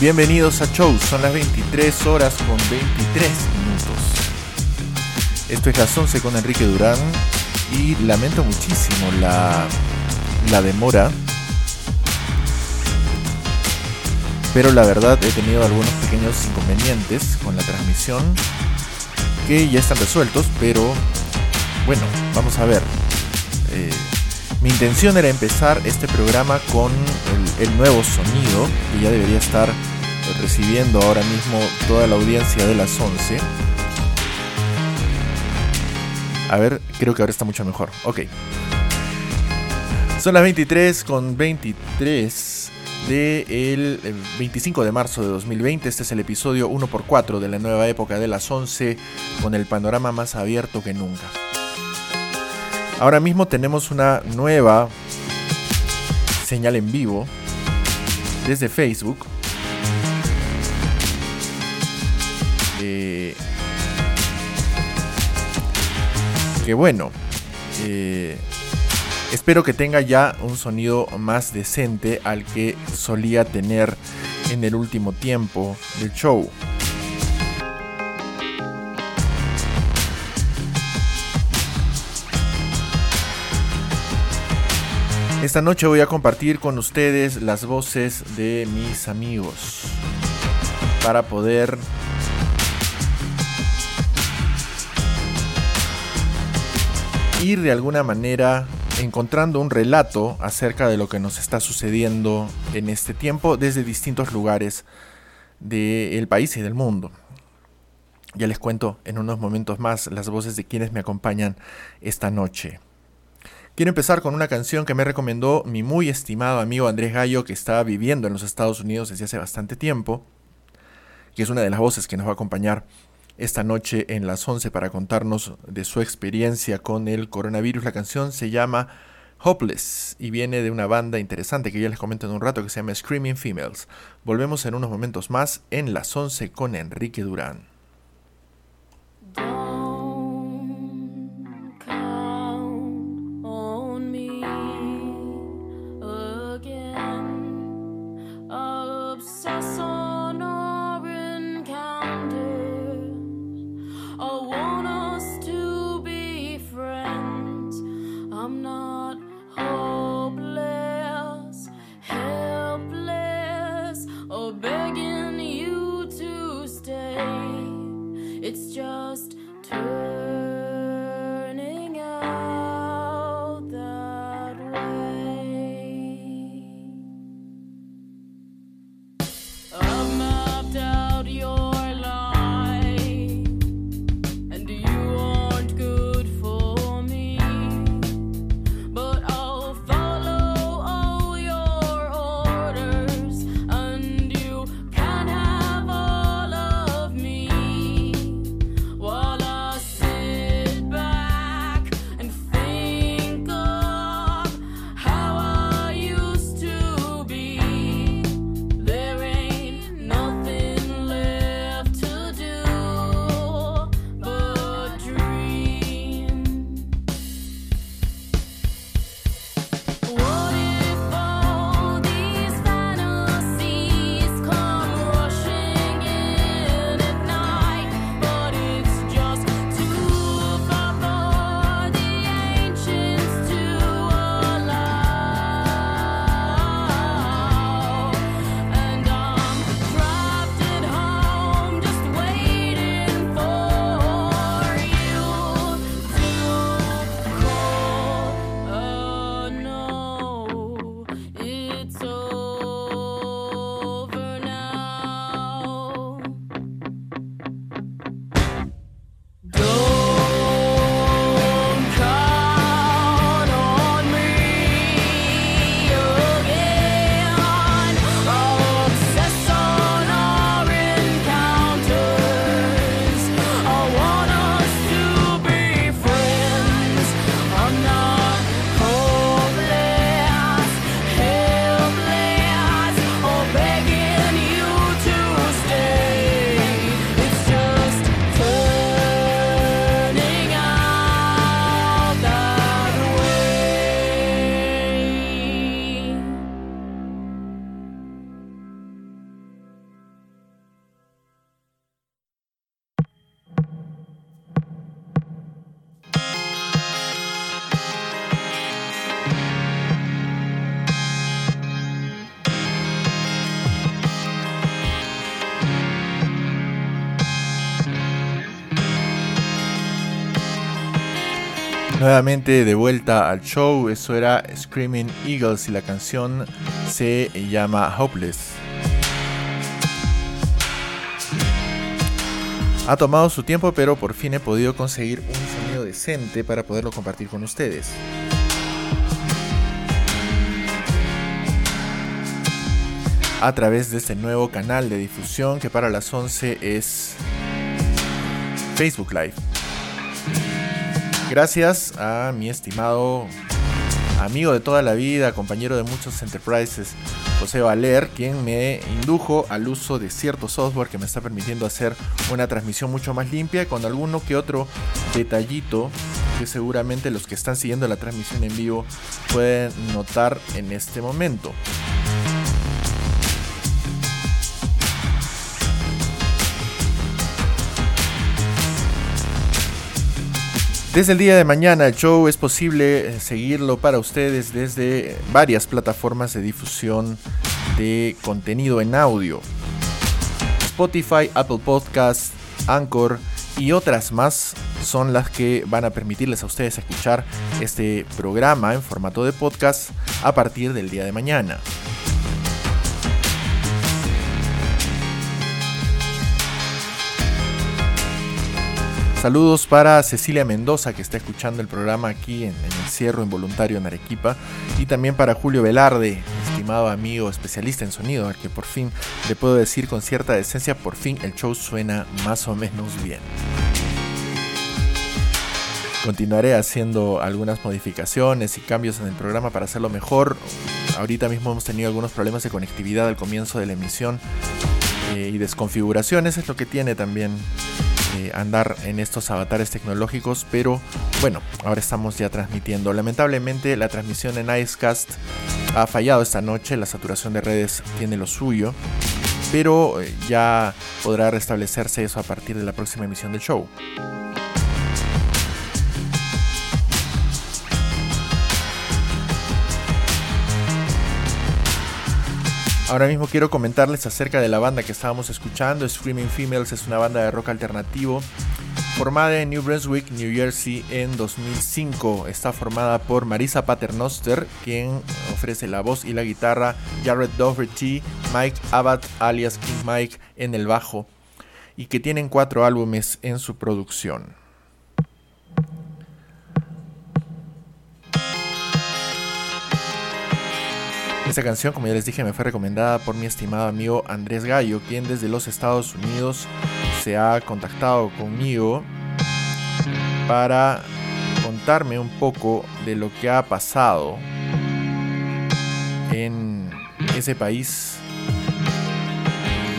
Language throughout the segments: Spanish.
Bienvenidos a Show, son las 23 horas con 23 minutos. Esto es las 11 con Enrique Durán y lamento muchísimo la, la demora. Pero la verdad he tenido algunos pequeños inconvenientes con la transmisión que ya están resueltos, pero bueno, vamos a ver. Eh, mi intención era empezar este programa con el, nuevo sonido que ya debería estar recibiendo ahora mismo toda la audiencia de las 11. A ver, creo que ahora está mucho mejor. Ok. Son las 23 con 23 del 25 de marzo de 2020. Este es el episodio 1x4 de la nueva época de las 11 con el panorama más abierto que nunca. Ahora mismo tenemos una nueva señal en vivo desde Facebook. Que bueno, eh, espero que tenga ya un sonido más decente al que solía tener en el último tiempo del show. Esta noche voy a compartir con ustedes las voces de mis amigos para poder ir de alguna manera encontrando un relato acerca de lo que nos está sucediendo en este tiempo desde distintos lugares del país y del mundo. Ya les cuento en unos momentos más las voces de quienes me acompañan esta noche. Quiero empezar con una canción que me recomendó mi muy estimado amigo Andrés Gallo, que está viviendo en los Estados Unidos desde hace bastante tiempo, que es una de las voces que nos va a acompañar esta noche en las 11 para contarnos de su experiencia con el coronavirus. La canción se llama Hopeless y viene de una banda interesante que ya les comento en un rato que se llama Screaming Females. Volvemos en unos momentos más en las 11 con Enrique Durán. Nuevamente de vuelta al show, eso era Screaming Eagles y la canción se llama Hopeless. Ha tomado su tiempo, pero por fin he podido conseguir un sonido decente para poderlo compartir con ustedes. A través de este nuevo canal de difusión que para las 11 es Facebook Live. Gracias a mi estimado amigo de toda la vida, compañero de muchos enterprises, José Valer, quien me indujo al uso de cierto software que me está permitiendo hacer una transmisión mucho más limpia con alguno que otro detallito que seguramente los que están siguiendo la transmisión en vivo pueden notar en este momento. Desde el día de mañana el show es posible eh, seguirlo para ustedes desde varias plataformas de difusión de contenido en audio. Spotify, Apple Podcasts, Anchor y otras más son las que van a permitirles a ustedes escuchar este programa en formato de podcast a partir del día de mañana. Saludos para Cecilia Mendoza que está escuchando el programa aquí en, el Cierro Involuntario en Arequipa y también para Julio Velarde, estimado amigo especialista en sonido, al que por fin le puedo decir con cierta decencia, por fin el show suena más o menos bien. Continuaré haciendo algunas modificaciones y cambios en el programa para hacerlo mejor. Ahorita mismo hemos tenido algunos problemas de conectividad al comienzo de la emisión eh, y desconfiguraciones, es lo que tiene también eh, andar en estos avatares tecnológicos, pero bueno, ahora estamos ya transmitiendo. Lamentablemente la transmisión en Icecast ha fallado esta noche, la saturación de redes tiene lo suyo, pero eh, ya podrá restablecerse eso a partir de la próxima emisión del show. Ahora mismo quiero comentarles acerca de la banda que estábamos escuchando. Screaming Females es una banda de rock alternativo formada en New Brunswick, New Jersey en 2005. Está formada por Marisa Paternoster, quien ofrece la voz y la guitarra, Jared Doherty, Mike Abbott alias King Mike en el bajo y que tienen cuatro álbumes en su producción. Esta canción, como ya les dije, me fue recomendada por mi estimado amigo Andrés Gallo, quien desde los Estados Unidos se ha contactado conmigo para contarme un poco de lo que ha pasado en ese país.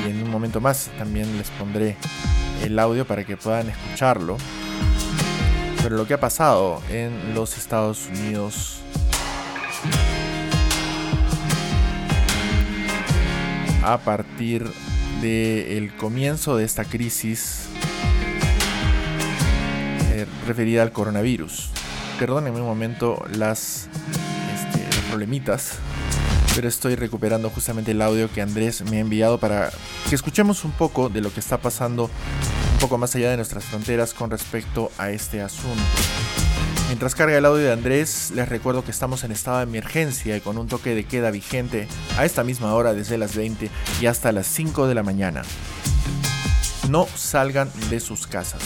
Y en un momento más también les pondré el audio para que puedan escucharlo. Pero lo que ha pasado en los Estados Unidos a partir del comienzo de esta crisis eh, referida al coronavirus. Perdónenme un momento las este, los problemitas, pero estoy recuperando justamente el audio que Andrés me ha enviado para que escuchemos un poco de lo que está pasando un poco más allá de nuestras fronteras con respecto a este asunto. Mientras carga el audio de Andrés, les recuerdo que estamos en estado de emergencia y con un toque de queda vigente a esta misma hora desde las 20 y hasta las 5 de la mañana. No salgan de sus casas.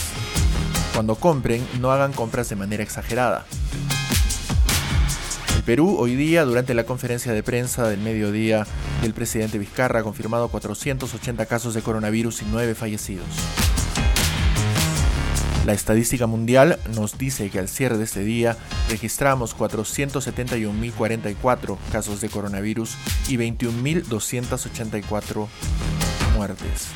Cuando compren, no hagan compras de manera exagerada. El Perú hoy día, durante la conferencia de prensa del mediodía del presidente Vizcarra, ha confirmado 480 casos de coronavirus y 9 fallecidos. La estadística mundial nos dice que al cierre de este día registramos 471.044 casos de coronavirus y 21.284 muertes.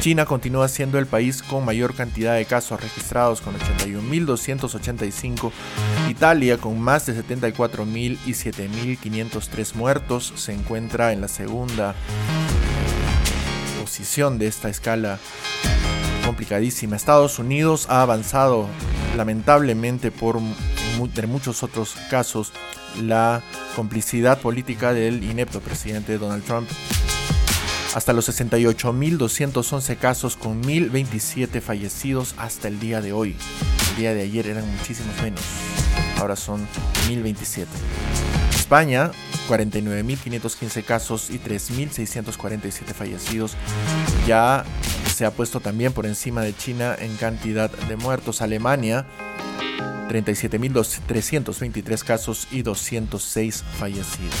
China continúa siendo el país con mayor cantidad de casos registrados con 81.285. Italia con más de 74.000 y 7.503 muertos se encuentra en la segunda posición de esta escala Estados Unidos ha avanzado lamentablemente por entre muchos otros casos la complicidad política del inepto presidente Donald Trump. Hasta los 68.211 casos con 1.027 fallecidos hasta el día de hoy. El día de ayer eran muchísimos menos. Ahora son 1027. España, 49.515 casos y 3.647 fallecidos. Ya se ha puesto también por encima de China en cantidad de muertos. Alemania, 37.323 casos y 206 fallecidos.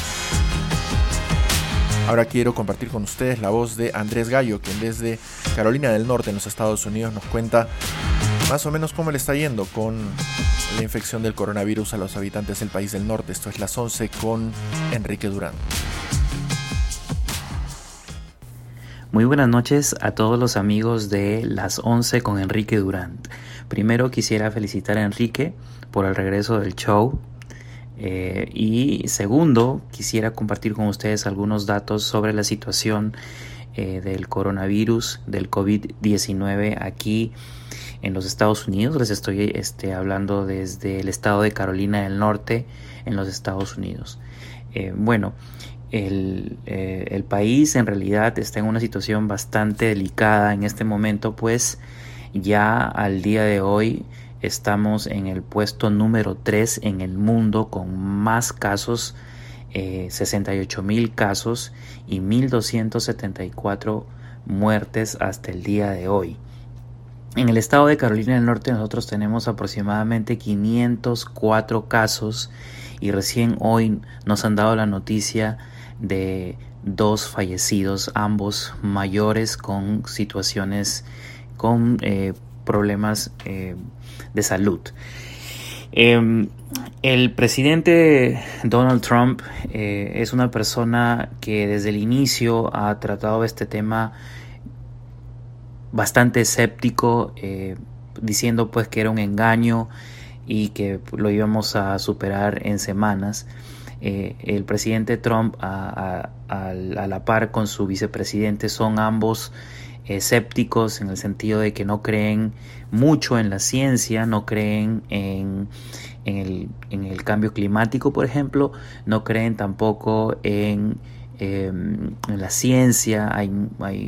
Ahora quiero compartir con ustedes la voz de Andrés Gallo, quien desde Carolina del Norte en los Estados Unidos nos cuenta más o menos cómo le está yendo con la infección del coronavirus a los habitantes del país del norte. Esto es las 11 con Enrique Durán. Muy buenas noches a todos los amigos de las 11 con Enrique Durán. Primero quisiera felicitar a Enrique por el regreso del show. Eh, y segundo, quisiera compartir con ustedes algunos datos sobre la situación eh, del coronavirus, del COVID-19 aquí en los Estados Unidos. Les estoy este, hablando desde el estado de Carolina del Norte en los Estados Unidos. Eh, bueno, el, eh, el, país en realidad está en una situación bastante delicada en este momento, pues ya al día de hoy estamos en el puesto número 3 en el mundo con más casos, eh, 68 mil casos y 1.274 muertes hasta el día de hoy. En el estado de Carolina del Norte nosotros tenemos aproximadamente 504 casos y recién hoy nos han dado la noticia de dos fallecidos, ambos mayores con situaciones, con eh, problemas eh, de salud. Em, el presidente Donald Trump eh, es una persona que desde el inicio ha tratado este tema bastante escéptico, diciendo pues que era un engaño y que lo íbamos a superar en semanas. Eh, el presidente Trump a, la par con su vicepresidente son ambos escépticos en el sentido de que no creen mucho en la ciencia, no creen en, el, cambio climático, por ejemplo, no creen tampoco en Em, en la ciencia,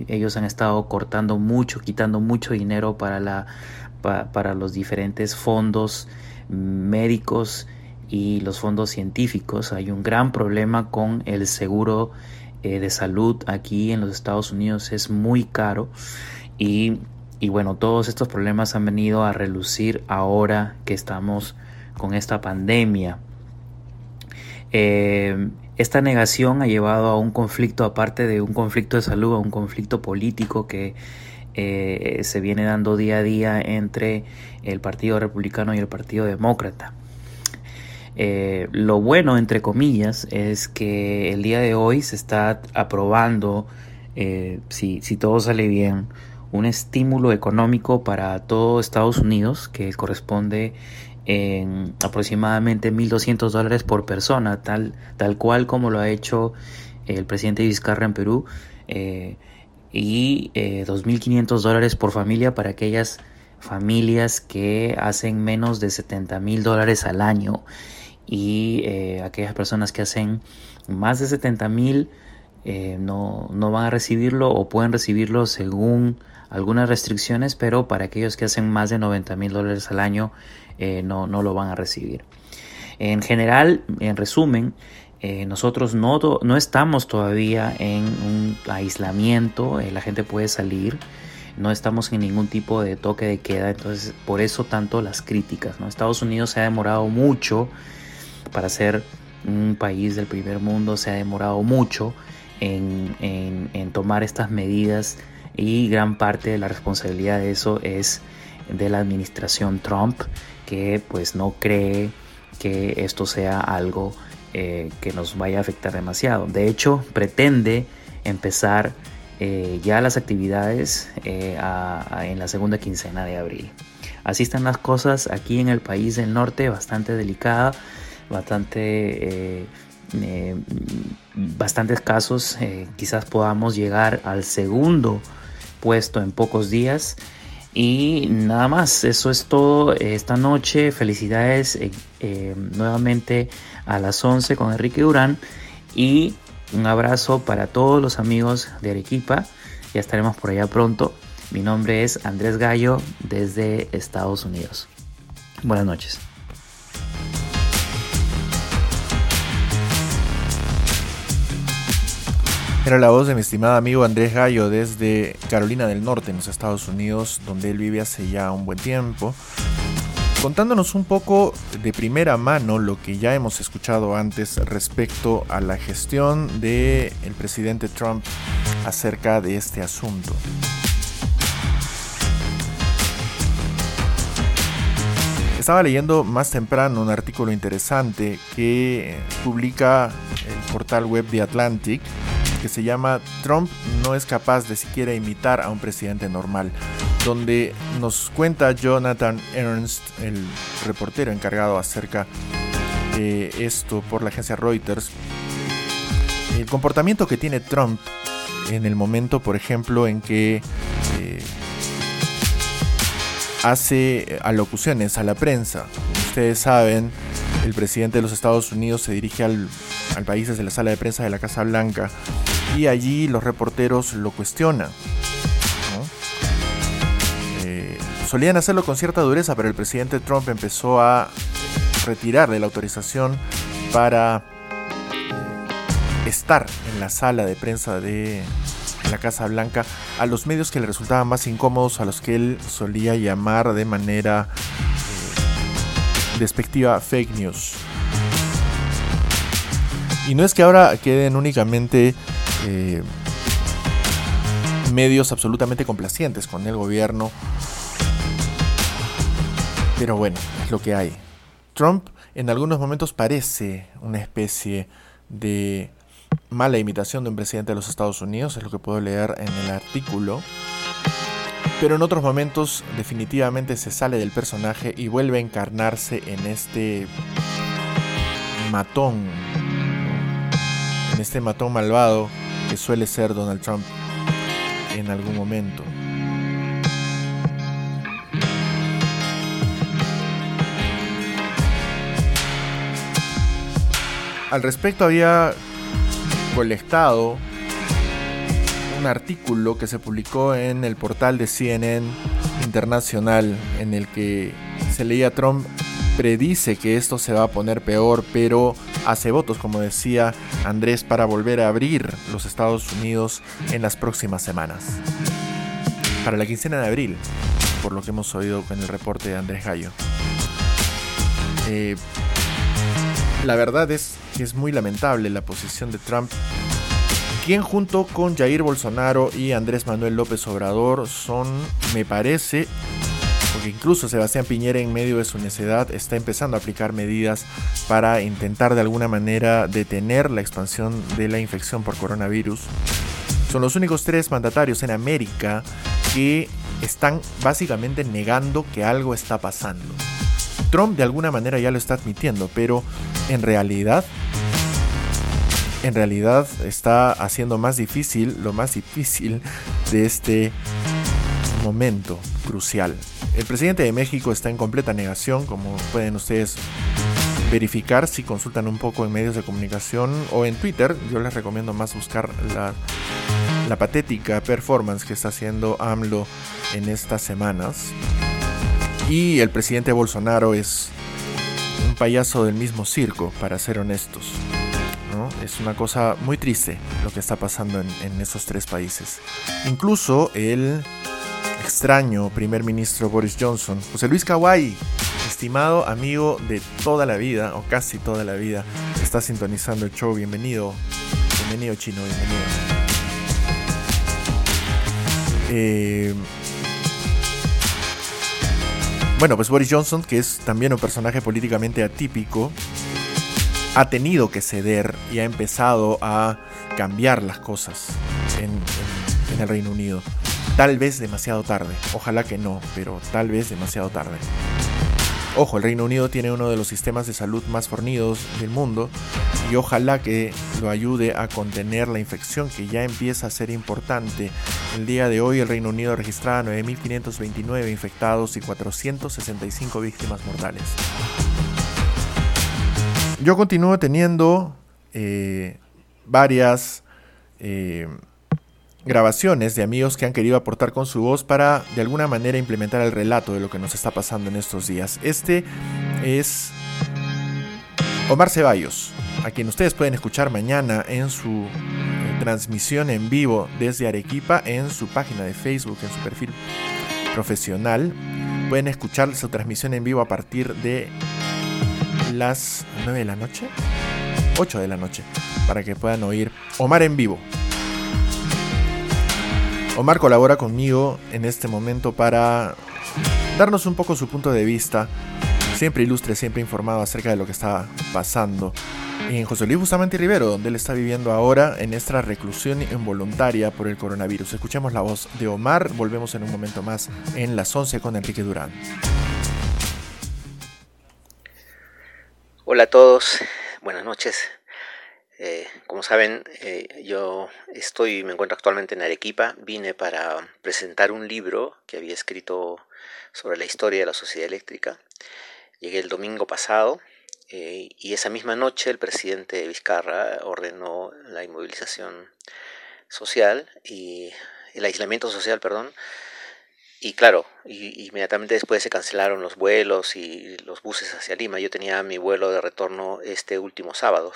ellos han estado cortando mucho, quitando mucho dinero para, la, para los diferentes fondos médicos y los fondos científicos. Hay un gran problema con el seguro eh, de salud aquí en los Estados Unidos, es muy caro y, y bueno, todos estos problemas han venido a relucir ahora que estamos con esta pandemia. Eh, esta negación ha llevado a un conflicto, aparte de un conflicto de salud, a un conflicto político que eh, se viene dando día a día entre el Partido Republicano y el Partido Demócrata. Eh, lo bueno, entre comillas, es que el día de hoy se está aprobando, si, si todo sale bien, un estímulo económico para todo Estados Unidos que corresponde en aproximadamente 1.200 dólares por persona, tal, tal cual como lo ha hecho el presidente Vizcarra en Perú, eh, y eh, 2.500 dólares por familia para aquellas familias que hacen menos de 70 mil dólares al año y eh, aquellas personas que hacen más de 70 mil eh, no, no van a recibirlo o pueden recibirlo según algunas restricciones, pero para aquellos que hacen más de 90 mil dólares al año eh, no, no, lo van a recibir. En general, en resumen, nosotros no, no, estamos todavía en un aislamiento, la gente puede salir, no estamos en ningún tipo de toque de queda, entonces por eso tanto las críticas. ¿no? Estados Unidos se ha demorado mucho para ser un país del primer mundo, se ha demorado mucho en, tomar estas medidas y gran parte de la responsabilidad de eso es de la administración Trump que pues no cree que esto sea algo eh, que nos vaya a afectar demasiado. De hecho, pretende empezar eh, ya las actividades eh, en la segunda quincena de abril. Así están las cosas aquí en el país del norte, bastante delicada, bastante, bastantes casos. quizás podamos llegar al segundo puesto en pocos días. Y nada más, eso es todo esta noche. Felicidades eh, eh, nuevamente a las 11 con Enrique Durán. Y un abrazo para todos los amigos de Arequipa. Ya estaremos por allá pronto. Mi nombre es Andrés Gallo desde Estados Unidos. Buenas noches. Era la voz de mi estimado amigo Andrés Gallo desde Carolina del Norte, en los Estados Unidos, donde él vive hace ya un buen tiempo, contándonos un poco de primera mano lo que ya hemos escuchado antes respecto a la gestión del el presidente Trump acerca de este asunto. Estaba leyendo más temprano un artículo interesante que publica el portal web The Atlantic que se llama Trump no es capaz de siquiera imitar a un presidente normal, donde nos cuenta Jonathan Ernst, el reportero encargado acerca de esto por la agencia Reuters, el comportamiento que tiene Trump en el momento, por ejemplo, en que eh, hace alocuciones a la prensa. ustedes saben, el presidente de los Estados Unidos se dirige al, al país desde la sala de prensa de la Casa Blanca y allí los reporteros lo cuestionan. Eh, solían hacerlo con cierta dureza, pero el presidente Trump empezó a retirarle la autorización para eh, estar en la sala de prensa de la Casa Blanca a los medios que le resultaban más incómodos, a los que él solía llamar de manera eh, despectiva fake news. Y no es que ahora queden únicamente eh, medios absolutamente complacientes con el gobierno. Pero bueno, es lo que hay. Trump en algunos momentos parece una especie de mala imitación de un presidente de los Estados Unidos, es lo que puedo leer en el artículo. Pero en otros momentos definitivamente se sale del personaje y vuelve a encarnarse en este matón, en este matón malvado que suele ser Donald Trump en algún momento. Al respecto había colectado un artículo que se publicó en el portal de CNN Internacional en el que se leía Trump predice que esto se va a poner peor, pero hace votos, como decía Andrés, para volver a abrir los Estados Unidos en las próximas semanas. Para la quincena de abril, por lo que hemos oído con el reporte de Andrés Gallo. Eh, la verdad es que es muy lamentable la posición de Trump, quien junto con Jair Bolsonaro y Andrés Manuel López Obrador son, me parece, incluso Sebastián Piñera en medio de su necedad está empezando a aplicar medidas para intentar de alguna manera detener la expansión de la infección por coronavirus. Son los únicos tres mandatarios en América que están básicamente negando que algo está pasando. Trump de alguna manera ya lo está admitiendo, pero en realidad en realidad está haciendo más difícil lo más difícil de este momento crucial. El presidente de México está en completa negación, como pueden ustedes verificar si consultan un poco en medios de comunicación o en Twitter. Yo les recomiendo más buscar la, patética performance que está haciendo AMLO en estas semanas. Y el presidente Bolsonaro es un payaso del mismo circo, para ser honestos. Es una cosa muy triste lo que está pasando en esos tres países. Incluso el extraño primer ministro Boris Johnson, José Luis Kawai, estimado amigo de toda la vida, o casi toda la vida, está sintonizando el show. Bienvenido, bienvenido chino, bienvenido. Eh, bueno, pues Boris Johnson, que es también un personaje políticamente atípico, ha tenido que ceder y ha empezado a cambiar las cosas en el Reino Unido. Tal vez demasiado tarde, ojalá que no, pero tal vez demasiado tarde. Ojo, el Reino Unido tiene uno de los sistemas de salud más fornidos del mundo y ojalá que lo ayude a contener la infección que ya empieza a ser importante. El día de hoy el Reino Unido registraba 9.529 infectados y 465 víctimas mortales. Yo continúo teniendo eh, varias... Eh, grabaciones de amigos que han querido aportar con su voz para de alguna manera implementar el relato de lo que nos está pasando en estos días. Este es Omar Ceballos, a quien ustedes pueden escuchar mañana en su eh, transmisión en vivo desde Arequipa en su página de Facebook, en su perfil profesional. Pueden escuchar su transmisión en vivo a partir de las 9 de la noche, 8 de la noche, para que puedan oír Omar en vivo. Omar colabora conmigo en este momento para darnos un poco su punto de vista, siempre ilustre, siempre informado acerca de lo que está pasando en José Luis Bustamante Rivero, donde él está viviendo ahora en esta reclusión involuntaria por el coronavirus. Escuchemos la voz de Omar, volvemos en un momento más en las 11 con Enrique Durán. Hola a todos, buenas noches. Eh, como saben, eh, yo estoy, me encuentro actualmente en Arequipa. Vine para presentar un libro que había escrito sobre la historia de la sociedad eléctrica. Llegué el domingo pasado eh, y esa misma noche el presidente Vizcarra ordenó la inmovilización social y el aislamiento social, perdón. Y claro, inmediatamente después se cancelaron los vuelos y los buses hacia Lima. Yo tenía mi vuelo de retorno este último sábado.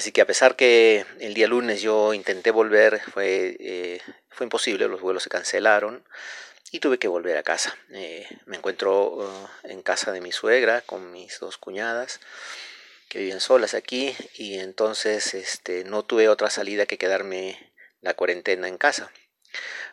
Así que a pesar que el día lunes yo intenté volver, fue, eh, fue imposible, los vuelos se cancelaron y tuve que volver a casa. Eh, me encuentro uh, en casa de mi suegra con mis dos cuñadas que viven solas aquí y entonces este, no tuve otra salida que quedarme la cuarentena en casa.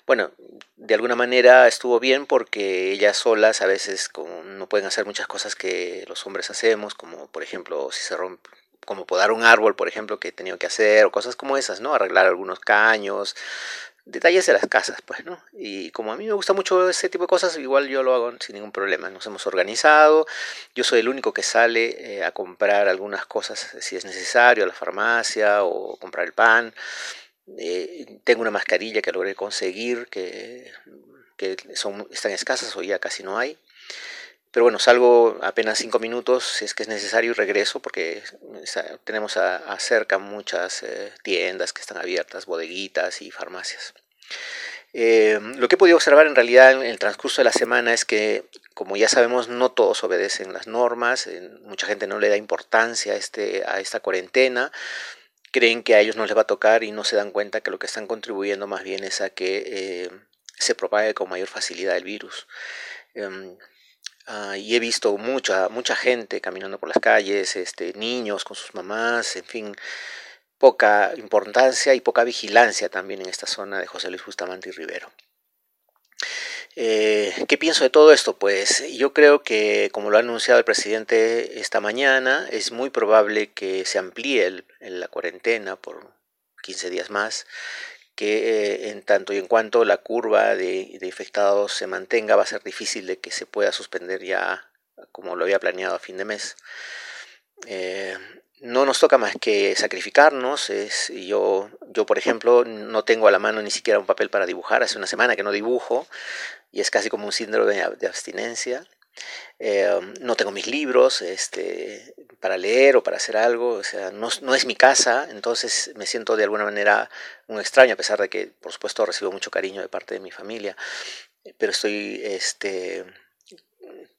Bueno, de alguna manera estuvo bien porque ellas solas a veces no pueden hacer muchas cosas que los hombres hacemos, como por ejemplo si se rompe, como podar un árbol, por ejemplo, que he tenido que hacer, o cosas como esas, ¿no? Arreglar algunos caños, detalles de las casas, pues, ¿no? Y como a mí me gusta mucho ese tipo de cosas, igual yo lo hago sin ningún problema. Nos hemos organizado, yo soy el único que sale eh, a comprar algunas cosas si es necesario, a la farmacia o comprar el pan. Eh, tengo una mascarilla que logré conseguir, que, que son, están escasas o ya casi no hay. Pero bueno, salgo apenas cinco minutos si es que es necesario y regreso porque tenemos a, cerca muchas eh, tiendas que están abiertas, bodeguitas y farmacias. Eh, lo que he podido observar en realidad en el transcurso de la semana es que, como ya sabemos, no todos obedecen las normas, mucha gente no le da importancia a, este, a esta cuarentena, creen que a ellos no les va a tocar y no se dan cuenta que lo que están contribuyendo más bien es a que eh, se propague con mayor facilidad el virus. Ah, y he visto mucha, mucha gente caminando por las calles, este, niños con sus mamás, en fin, poca importancia y poca vigilancia también en esta zona de José Luis Bustamante y Rivero. Eh, ¿Qué pienso de todo esto? Pues yo creo que, como lo ha anunciado el presidente esta mañana, es muy probable que se amplíe la cuarentena por 15 días más que eh, en tanto y en cuanto la curva de, infectados se mantenga, va a ser difícil de que se pueda suspender ya como lo había planeado a fin de mes. Eh, no nos toca más que sacrificarnos. Es, yo, yo, por ejemplo, no tengo a la mano ni siquiera un papel para dibujar. Hace una semana que no dibujo y es casi como un síndrome de abstinencia. Eh, no tengo mis libros este, para leer o para hacer algo, o sea, no, es mi casa, entonces me siento de alguna manera un extraño, a pesar de que, por supuesto, recibo mucho cariño de parte de mi familia, pero estoy este,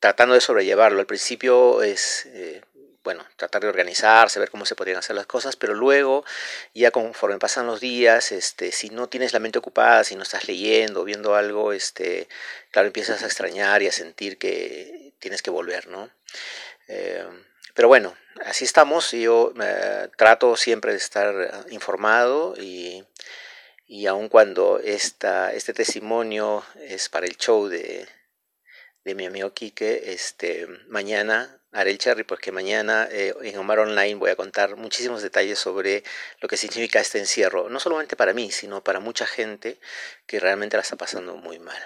tratando de sobrellevarlo. Al principio es eh, bueno, tratar de organizarse, ver cómo se podrían hacer las cosas, pero luego, ya conforme pasan los días, este, si no tienes la mente ocupada, si no estás leyendo, viendo algo, este, claro, empiezas a extrañar y a sentir que tienes que volver, ¿no? Eh, pero bueno, así estamos, yo eh, trato siempre de estar informado y, y aun cuando esta, este testimonio es para el show de, de mi amigo Quique, este, mañana haré el cherry porque mañana eh, en Omar Online voy a contar muchísimos detalles sobre lo que significa este encierro, no solamente para mí, sino para mucha gente que realmente la está pasando muy mal.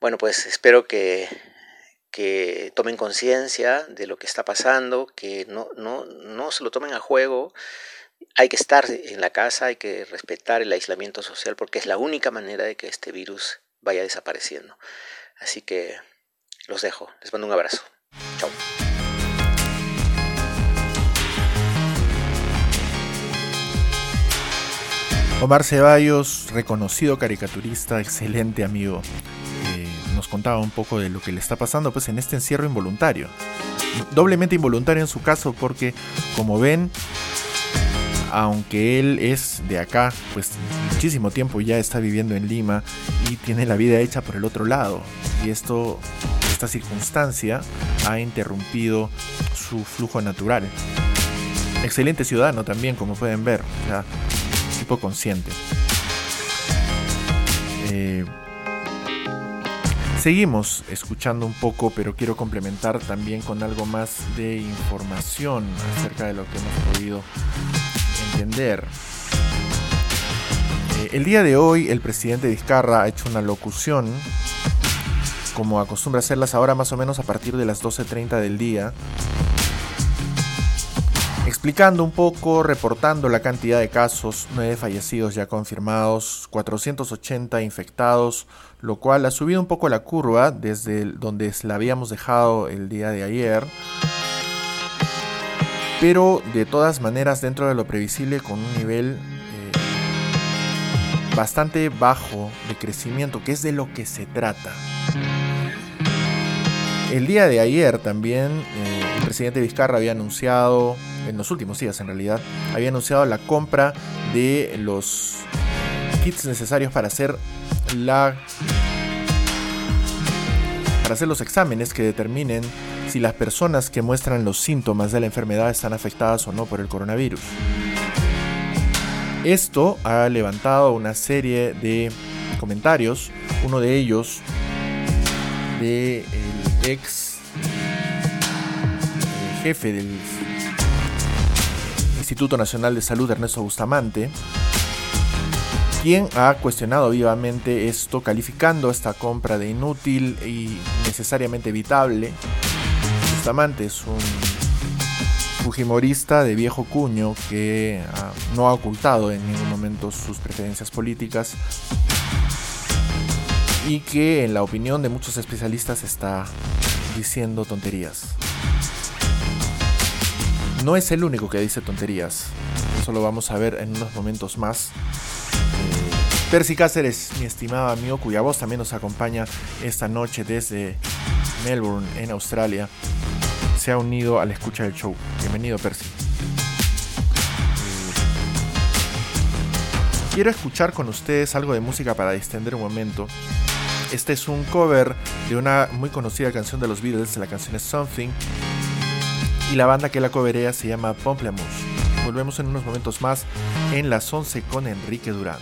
Bueno, pues espero que, que tomen conciencia de lo que está pasando, que no, no, no se lo tomen a juego. Hay que estar en la casa, hay que respetar el aislamiento social porque es la única manera de que este virus vaya desapareciendo. Así que los dejo. Les mando un abrazo. Chao. Omar Ceballos, reconocido caricaturista, excelente amigo, nos contaba un poco de lo que le está pasando pues en este encierro involuntario. Doblemente involuntario en su caso porque, como ven, aunque él es de acá, pues muchísimo tiempo ya está viviendo en Lima y tiene la vida hecha por el otro lado. Y esto, esta circunstancia ha interrumpido su flujo natural. Excelente ciudadano también, como pueden ver, o sea, tipo consciente. Eh, seguimos escuchando un poco, pero quiero complementar también con algo más de información acerca de lo que hemos podido entender. Eh, el día de hoy el presidente Vizcarra ha hecho una locución, como acostumbra hacerlas ahora más o menos a partir de las 12.30 del día, explicando un poco, reportando la cantidad de casos, 9 fallecidos ya confirmados, 480 infectados, lo cual ha subido un poco la curva desde donde la habíamos dejado el día de ayer pero de todas maneras dentro de lo previsible con un nivel eh, bastante bajo de crecimiento, que es de lo que se trata. El día de ayer también eh, el presidente Vizcarra había anunciado, en los últimos días en realidad, había anunciado la compra de los kits necesarios para hacer la para hacer los exámenes que determinen si las personas que muestran los síntomas de la enfermedad están afectadas o no por el coronavirus. Esto ha levantado una serie de comentarios, uno de ellos del ex eh, jefe del Instituto Nacional de Salud, Ernesto Bustamante, quien ha cuestionado vivamente esto, calificando esta compra de inútil y necesariamente evitable Bustamante es un fujimorista de viejo cuño que ah, no ha ocultado en ningún momento sus preferencias políticas y que en la opinión de muchos especialistas está diciendo tonterías. No es el único que dice tonterías, eso lo vamos a ver en unos momentos más. Percy Cáceres, mi estimado amigo, cuya voz también nos acompaña esta noche desde Melbourne, en Australia, se ha unido a la escucha del show. Bienvenido, Percy. Quiero escuchar con ustedes algo de música para distender un momento. Este es un cover de una muy conocida canción de los Beatles, la canción es Something. Y la banda que la coverea se llama Pomplamoose. Volvemos en unos momentos más en las 11 con Enrique Durán.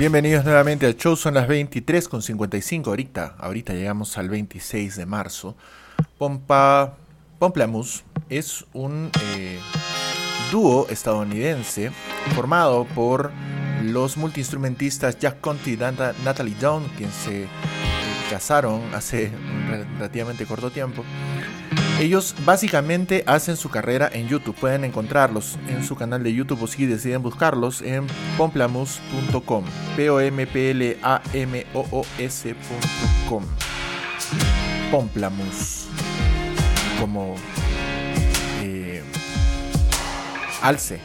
Bienvenidos nuevamente al show, son las 23 con 55 ahorita, ahorita llegamos al 26 de marzo. Pompa, Pomplamoose es un eh, dúo estadounidense formado por los multiinstrumentistas Jack Conti y Natalie Dawn, quienes se casaron hace relativamente corto tiempo. Ellos básicamente hacen su carrera en YouTube. Pueden encontrarlos en su canal de YouTube o si deciden buscarlos en pomplamus.com. P-O-M-P-L-A-M-O-O-S.com. Pomplamus. Como eh, alce.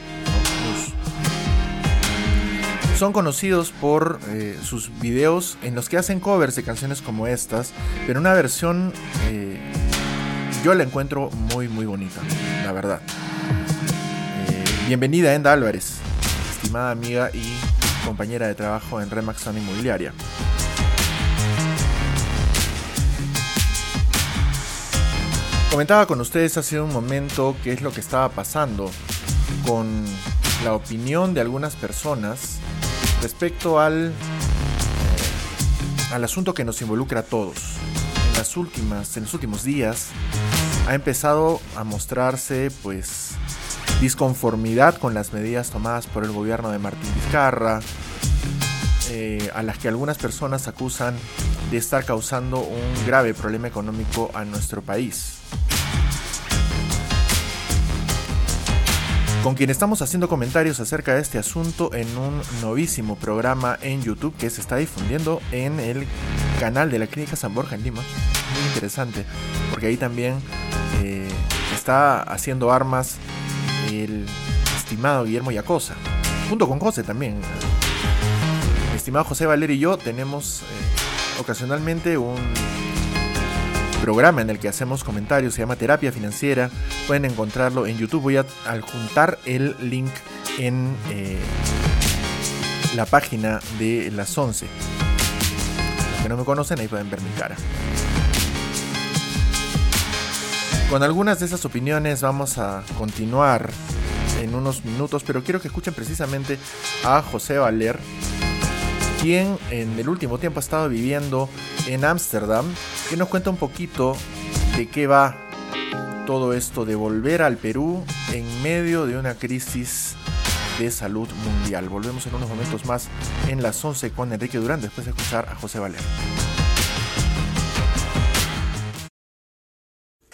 Son conocidos por eh, sus videos en los que hacen covers de canciones como estas, pero una versión eh, yo la encuentro muy muy bonita, la verdad. Eh, bienvenida Enda Álvarez, estimada amiga y compañera de trabajo en Remax Zona Inmobiliaria. Comentaba con ustedes hace un momento qué es lo que estaba pasando con la opinión de algunas personas respecto al, eh, al asunto que nos involucra a todos. En, las últimas, en los últimos días ha empezado a mostrarse pues disconformidad con las medidas tomadas por el gobierno de Martín Vizcarra, eh, a las que algunas personas acusan de estar causando un grave problema económico a nuestro país. con quien estamos haciendo comentarios acerca de este asunto en un novísimo programa en YouTube que se está difundiendo en el canal de la Clínica San Borja en Lima. Muy interesante, porque ahí también eh, está haciendo armas el estimado Guillermo Yacosa, junto con José también. Estimado José Valer y yo tenemos eh, ocasionalmente un programa en el que hacemos comentarios, se llama Terapia Financiera. Pueden encontrarlo en YouTube. Voy a adjuntar el link en eh, la página de las 11. Los que no me conocen, ahí pueden ver mi cara. Con algunas de esas opiniones vamos a continuar en unos minutos, pero quiero que escuchen precisamente a José Valer, quien en el último tiempo ha estado viviendo en Ámsterdam, que nos cuenta un poquito de qué va todo esto de volver al Perú en medio de una crisis de salud mundial. Volvemos en unos momentos más en las 11 con Enrique Durán, después de escuchar a José Valer.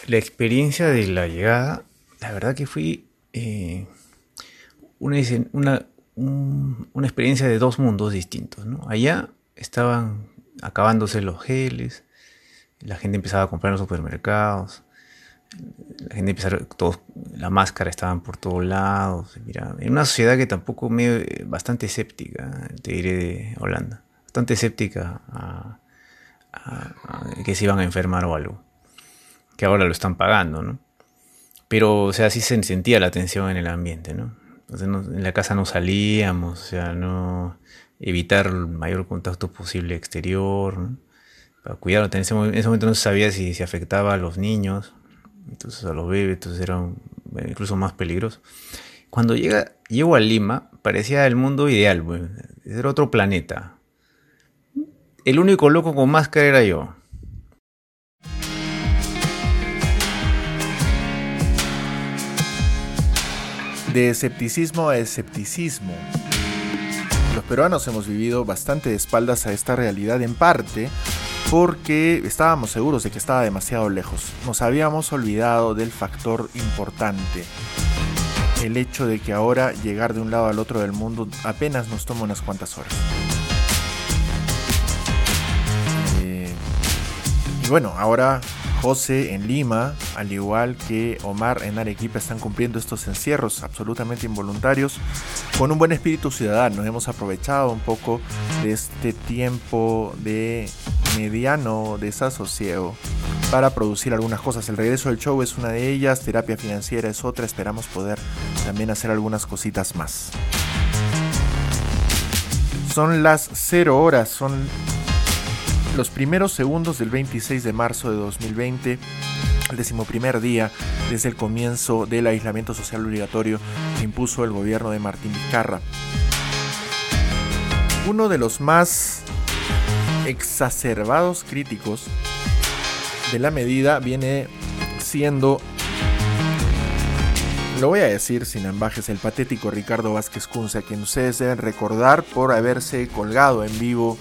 La experiencia de la llegada, la verdad que fue eh, una, una, una experiencia de dos mundos distintos. ¿no? Allá estaban acabándose los geles, la gente empezaba a comprar en los supermercados, La gente empezaron, todos, la máscara estaban por todos lados. Mira, en una sociedad que tampoco medio, eh, bastante escéptica, te diré de Holanda, bastante escéptica a, que se iban a enfermar o algo, que ahora lo están pagando, ¿no? Pero, o sea, sí se sentía la tensión en el ambiente, ¿no? Entonces en la casa no salíamos, o sea, no evitar el mayor contacto posible exterior, ¿no? para cuidarlo. En ese, momento no se sabía si se afectaba a los niños, entonces a los bebés, entonces era incluso más peligroso. Cuando llega, llego a Lima, parecía el mundo ideal, pues, era otro planeta. El único loco con máscara era yo. De escepticismo a escepticismo. Los peruanos hemos vivido bastante de espaldas a esta realidad en parte porque estábamos seguros de que estaba demasiado lejos. Nos habíamos olvidado del factor importante. El hecho de que ahora llegar de un lado al otro del mundo apenas nos toma unas cuantas horas. Eh, y bueno, ahora José en Lima, al igual que Omar en Arequipa, están cumpliendo estos encierros absolutamente involuntarios con un buen espíritu ciudadano. Hemos aprovechado un poco de este tiempo de mediano desasosiego para producir algunas cosas. El regreso del show es una de ellas, terapia financiera es otra. Esperamos poder también hacer algunas cositas más. Son las 0 horas, son los primeros segundos del 26 de marzo de 2020, el decimoprimer día desde el comienzo del aislamiento social obligatorio que impuso el gobierno de Martín Vizcarra. Uno de los más exacerbados críticos de la medida viene siendo, lo voy a decir sin ambajes, el patético Ricardo Vázquez Cunza, quien ustedes deben recordar por haberse colgado en vivo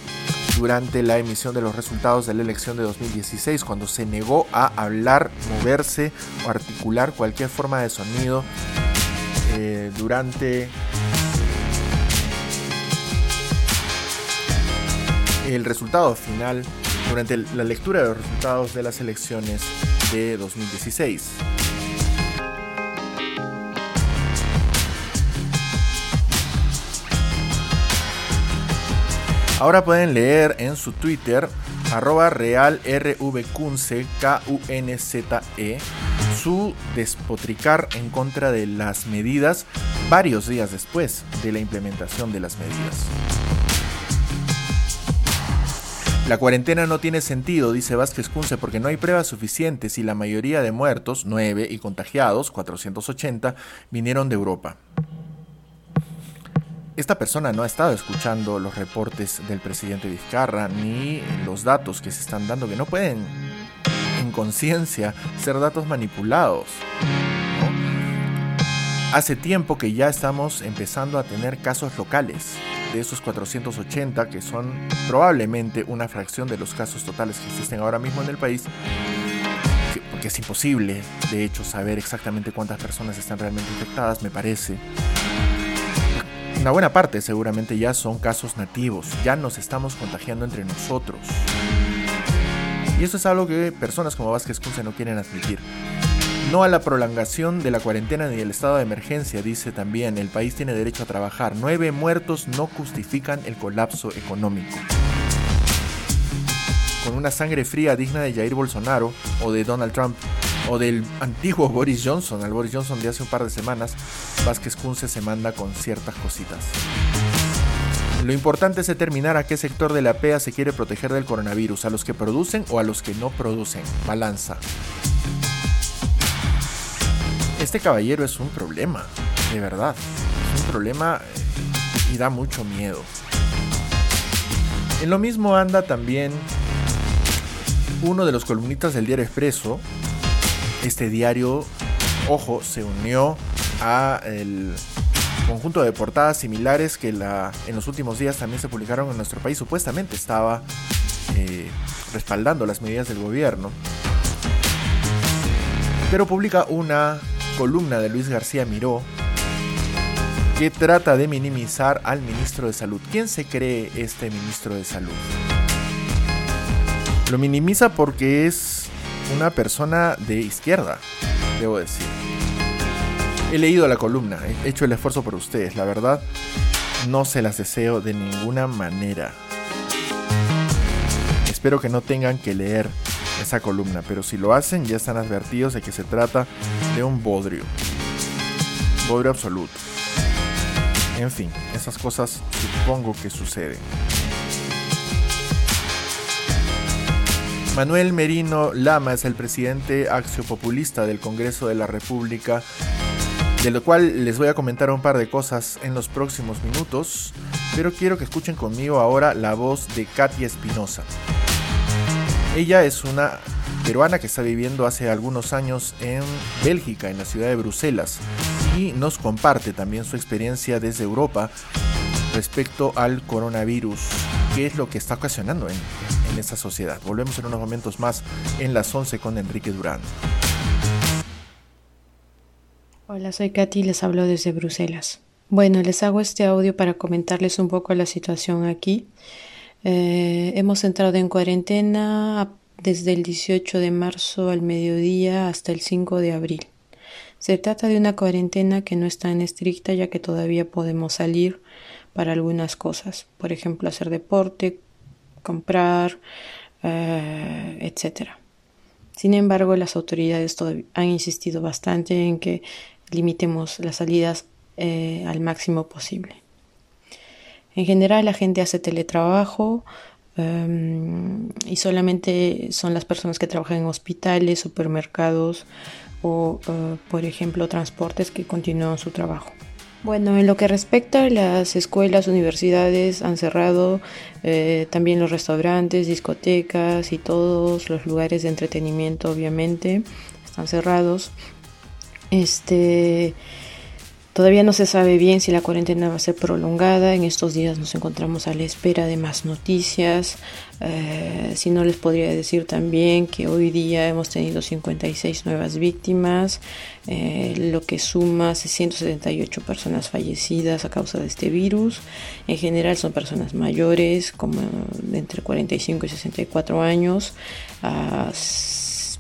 durante la emisión de los resultados de la elección de 2016, cuando se negó a hablar, moverse o articular cualquier forma de sonido eh, durante el resultado final, durante la lectura de los resultados de las elecciones de 2016. Ahora pueden leer en su Twitter, arroba realrvkunze, K-U-N-Z-E, su despotricar en contra de las medidas varios días después de la implementación de las medidas. La cuarentena no tiene sentido, dice Vázquez Kunze, porque no hay pruebas suficientes y la mayoría de muertos, 9, y contagiados, 480, vinieron de Europa esta persona no ha estado escuchando los reportes del presidente Vizcarra ni los datos que se están dando, que no pueden en conciencia ser datos manipulados. Hace tiempo que ya estamos empezando a tener casos locales de esos 480 que son probablemente una fracción de los casos totales que existen ahora mismo en el país porque es imposible de hecho saber exactamente cuántas personas están realmente infectadas me parece una buena parte seguramente ya son casos nativos, ya nos estamos contagiando entre nosotros. Y eso es algo que personas como Vázquez Cunce no quieren admitir. No a la prolongación de la cuarentena ni el estado de emergencia, dice también, el país tiene derecho a trabajar. Nueve muertos no justifican el colapso económico. Con una sangre fría digna de Jair Bolsonaro o de Donald Trump, o del antiguo Boris Johnson, al Boris Johnson de hace un par de semanas, Vázquez Kunze se manda con ciertas cositas. Lo importante es determinar a qué sector de la PEA se quiere proteger del coronavirus, a los que producen o a los que no producen. Balanza. Este caballero es un problema, de verdad. Es un problema eh, y da mucho miedo. En lo mismo anda también uno de los columnistas del diario Expreso, este diario, ojo, se unió a el conjunto de portadas similares que en los últimos días también se publicaron en nuestro país. Supuestamente estaba eh, respaldando las medidas del gobierno. Pero publica una columna de Luis García Miró que trata de minimizar al ministro de Salud. ¿Quién se cree este ministro de Salud? Lo minimiza porque es una persona de izquierda, debo decir. He leído la columna, he hecho el esfuerzo por ustedes, la verdad no se las deseo de ninguna manera. Espero que no tengan que leer esa columna, pero si lo hacen ya están advertidos de que se trata de un bodrio. Bodrio absoluto. En fin, esas cosas supongo que suceden. Manuel Merino Lama es el presidente axiopopulista del Congreso de la República, de lo cual les voy a comentar un par de cosas en los próximos minutos, pero quiero que escuchen conmigo ahora la voz de Katia Espinosa. Ella es una peruana que está viviendo hace algunos años en Bélgica, en la ciudad de Bruselas, y nos comparte también su experiencia desde Europa respecto al coronavirus, qué es lo que está ocasionando en, en esta sociedad. Volvemos en unos momentos más en las 11 con Enrique Durán. Hola, soy Katy y les hablo desde Bruselas. Bueno, les hago este audio para comentarles un poco la situación aquí. Eh, hemos entrado en cuarentena desde el 18 de marzo al mediodía hasta el 5 de abril. Se trata de una cuarentena que no es tan estricta ya que todavía podemos salir para algunas cosas, por ejemplo hacer deporte, comprar, eh, etc. Sin embargo, las autoridades han insistido bastante en que limitemos las salidas eh, al máximo posible. En general la gente hace teletrabajo em, y solamente son las personas que trabajan en hospitales, supermercados o, eh, por ejemplo, transportes que continúan su trabajo. Bueno, en lo que respecta a las escuelas, universidades han cerrado, eh, también los restaurantes, discotecas y todos los lugares de entretenimiento, obviamente, están cerrados. Este, Todavía no se sabe bien si la cuarentena va a ser prolongada. En estos días nos encontramos a la espera de más noticias. Eh, si no les podría decir también que hoy día hemos tenido 56 nuevas víctimas, eh, lo que suma 678 personas fallecidas a causa de este virus. En general son personas mayores, como de entre 45 y 64 años. Ah,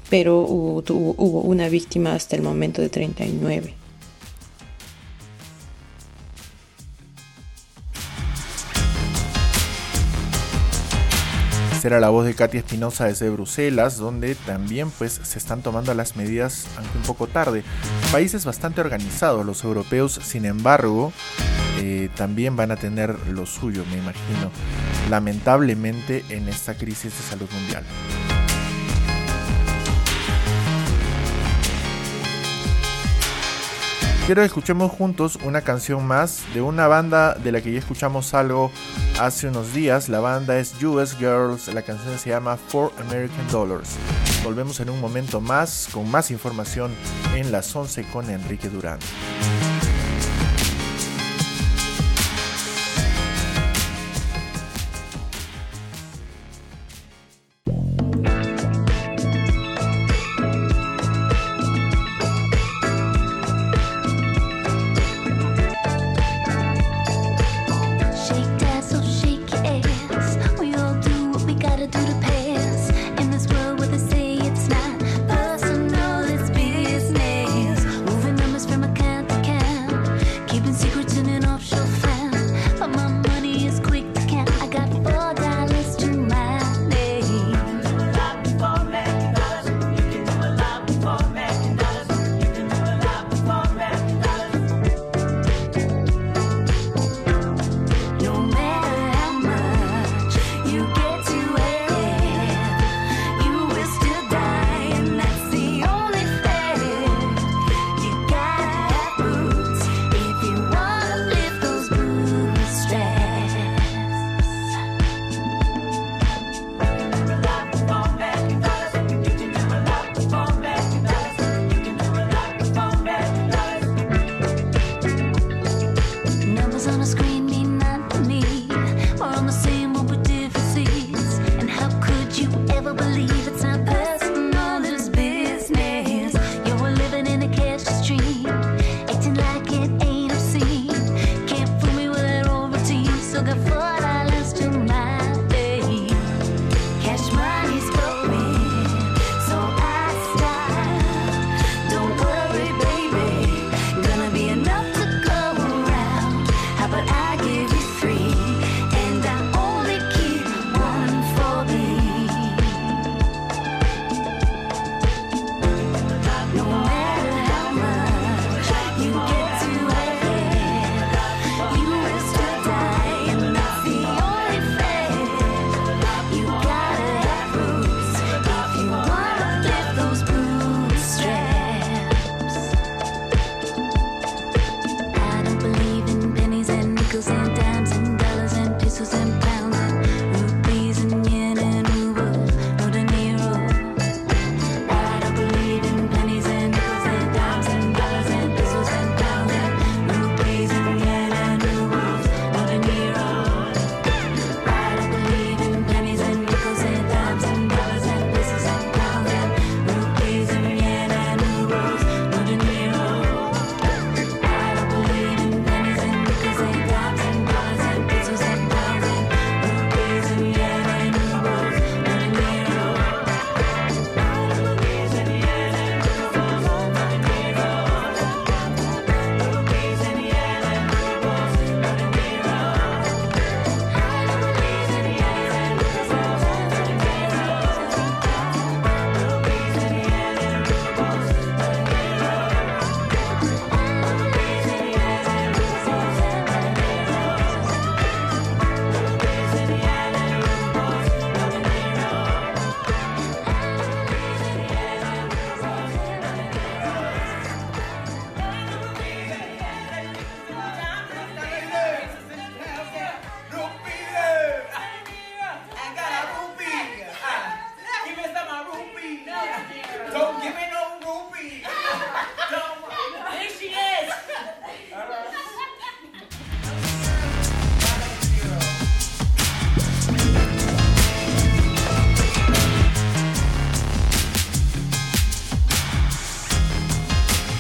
pero hubo, hubo una víctima hasta el momento de 39. Era la voz de Katia Espinosa desde Bruselas, donde también pues se están tomando las medidas, aunque un poco tarde. Países bastante organizados, los europeos, sin embargo, eh, también van a tener lo suyo, me imagino, lamentablemente en esta crisis de salud mundial. Quiero que escuchemos juntos una canción más de una banda de la que ya escuchamos algo hace unos días. La banda es US Girls, la canción se llama Four American Dollars. Volvemos en un momento más con más información en las 11 con Enrique Durán.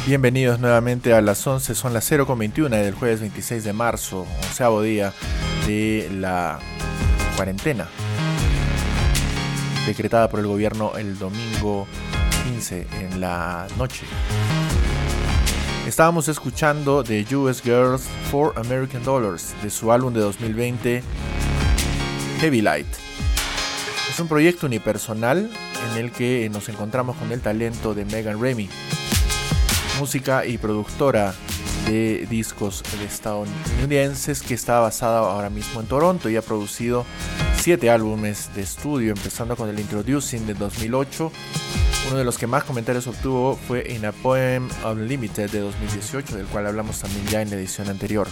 Bienvenidos nuevamente a las 11, son las 0.21 del jueves 26 de marzo, onceavo día de la cuarentena decretada por el gobierno el domingo 15 en la noche. Estábamos escuchando The US Girls for American Dollars de su álbum de 2020 Heavy Light. Es un proyecto unipersonal en el que nos encontramos con el talento de Megan Remy, música y productora de discos estadounidenses que está basada ahora mismo en Toronto y ha producido siete álbumes de estudio, empezando con el Introducing de 2008. Uno de los que más comentarios obtuvo fue In a Poem Unlimited de 2018, del cual hablamos también ya en la edición anterior.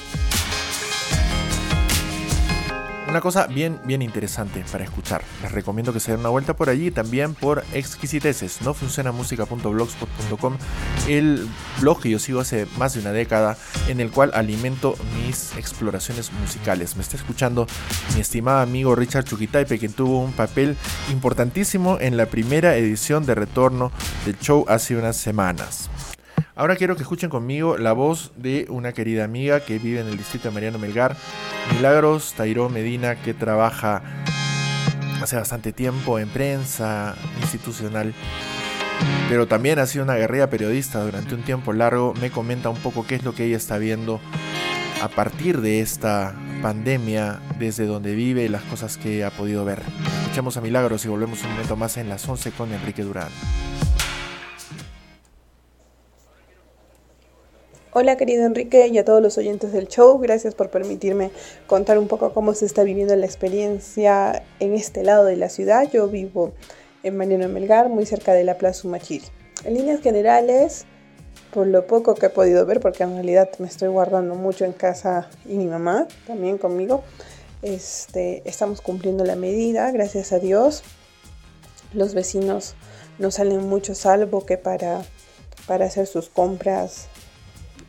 Una cosa bien, bien interesante para escuchar. Les recomiendo que se den una vuelta por allí, también por Exquisiteces, no funciona el blog que yo sigo hace más de una década, en el cual alimento mis exploraciones musicales. Me está escuchando mi estimado amigo Richard Chukitaipe, quien tuvo un papel importantísimo en la primera edición de retorno del show hace unas semanas. Ahora quiero que escuchen conmigo la voz de una querida amiga que vive en el distrito de Mariano Melgar, Milagros Tairó Medina, que trabaja hace bastante tiempo en prensa institucional, pero también ha sido una guerrilla periodista durante un tiempo largo. Me comenta un poco qué es lo que ella está viendo a partir de esta pandemia, desde donde vive y las cosas que ha podido ver. Escuchemos a Milagros y volvemos un momento más en las 11 con Enrique Durán. Hola querido Enrique y a todos los oyentes del show, gracias por permitirme contar un poco cómo se está viviendo la experiencia en este lado de la ciudad. Yo vivo en Mariano Melgar, muy cerca de la Plaza Humachiri. En líneas generales, por lo poco que he podido ver, porque en realidad me estoy guardando mucho en casa y mi mamá también conmigo, este, estamos cumpliendo la medida, gracias a Dios. Los vecinos no salen mucho salvo que para, para hacer sus compras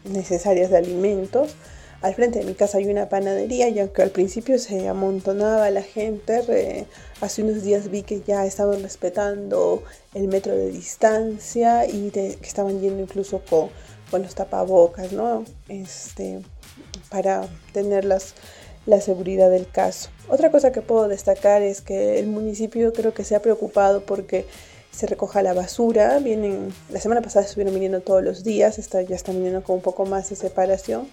necesarias de alimentos. Al frente de mi casa hay una panadería y aunque al principio se amontonaba la gente, hace unos días vi que ya estaban respetando el metro de distancia y que estaban yendo incluso con, con, los tapabocas, ¿no? Este, para tener las, la seguridad del caso. Otra cosa que puedo destacar es que el municipio creo que se ha preocupado porque se recoja la basura. Vienen, la semana pasada estuvieron viniendo todos los días, está, ya están viniendo con un poco más de separación.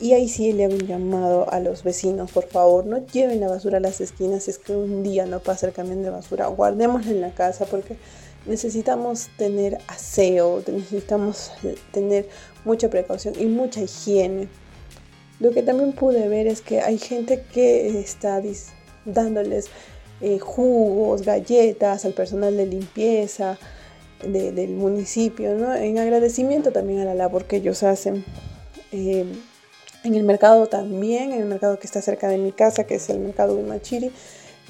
Y ahí sí le hago un llamado a los vecinos, por favor, no lleven la basura a las esquinas si es que un día no pasa el camión de basura, guardémosla en la casa porque necesitamos tener aseo, necesitamos tener mucha precaución y mucha higiene. Lo que también pude ver es que hay gente que está dándoles eh, jugos, galletas al personal de limpieza del municipio, en agradecimiento también a la labor que ellos hacen. Eh, en el mercado también, en el mercado que está cerca de mi casa, que es el mercado de Machiri,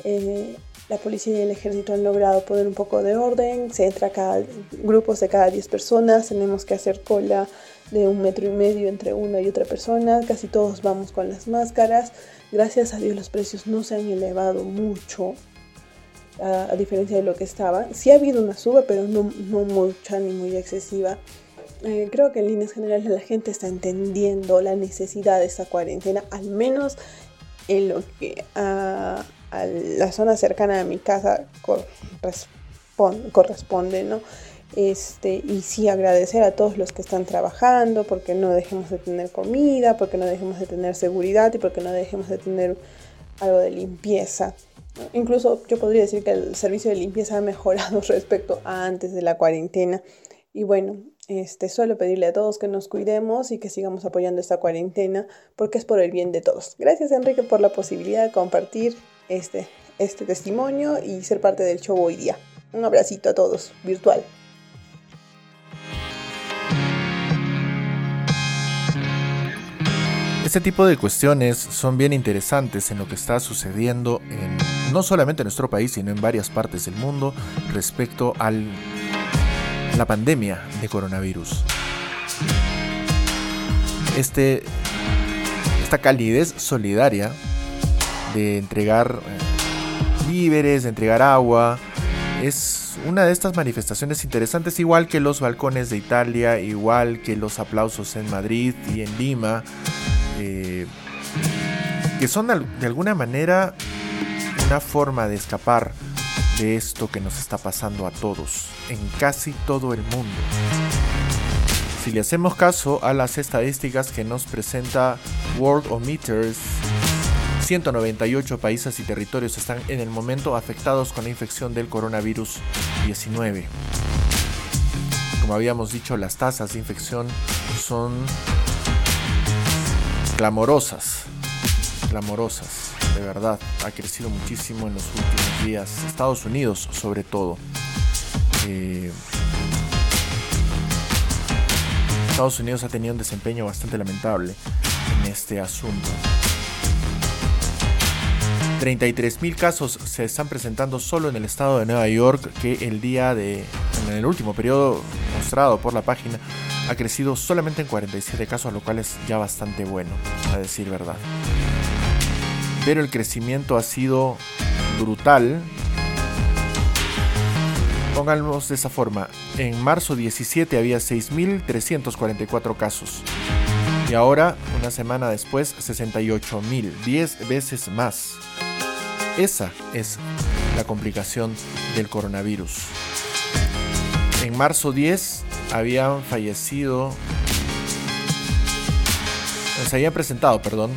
eh, la policía y el ejército han logrado poner un poco de orden, se entra cada grupos de cada 10 personas, tenemos que hacer cola de un metro y medio entre una y otra persona, casi todos vamos con las máscaras, gracias a Dios los precios no se han elevado mucho, a, diferencia de lo que estaba. Sí ha habido una suba, pero no, no mucha ni muy excesiva. Eh, creo que en líneas generales la gente está entendiendo la necesidad de esta cuarentena, al menos en lo que a, la zona cercana a mi casa corresponde, corresponde ¿no? Este, y sí agradecer a todos los que están trabajando, porque no dejemos de tener comida, porque no dejemos de tener seguridad y porque no dejemos de tener algo de limpieza. Incluso yo podría decir que el servicio de limpieza ha mejorado respecto a antes de la cuarentena. Y bueno, este, solo pedirle a todos que nos cuidemos y que sigamos apoyando esta cuarentena porque es por el bien de todos. Gracias Enrique por la posibilidad de compartir este, este testimonio y ser parte del show hoy día. Un abracito a todos, virtual. Este tipo de cuestiones son bien interesantes en lo que está sucediendo en, no solamente en nuestro país, sino en varias partes del mundo respecto a la pandemia de coronavirus. Este, esta calidez solidaria de entregar eh, víveres, de entregar agua, es una de estas manifestaciones interesantes, igual que los balcones de Italia, igual que los aplausos en Madrid y en Lima, eh, que son de alguna manera una forma de escapar de esto que nos está pasando a todos, en casi todo el mundo. Si le hacemos caso a las estadísticas que nos presenta Worldometers, 198 países y territorios están en el momento afectados con la infección del coronavirus 19. Como habíamos dicho, las tasas de infección son clamorosas, clamorosas, de verdad. Ha crecido muchísimo en los últimos días, Estados Unidos sobre todo. Eh, Estados Unidos ha tenido un desempeño bastante lamentable en este asunto. 33.000 casos se están presentando solo en el estado de Nueva York, que el día de, en el último periodo mostrado por la página, ha crecido solamente en 47 casos, lo cual es ya bastante bueno, a decir verdad. Pero el crecimiento ha sido brutal. Pongamos de esa forma, en marzo 17 había 6.344 casos. Y ahora, una semana después, 68.000, 10 veces más. Esa es la complicación del coronavirus. En marzo 10 habían fallecido, se habían presentado, perdón,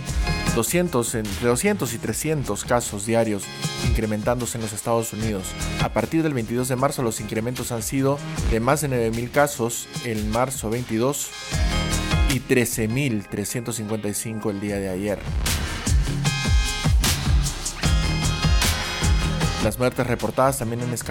200, entre 200 y 300 casos diarios incrementándose en los Estados Unidos. A partir del 22 de marzo los incrementos han sido de más de 9.000 casos en marzo 22 y 13.355 el día de ayer. Las muertes reportadas también han escalado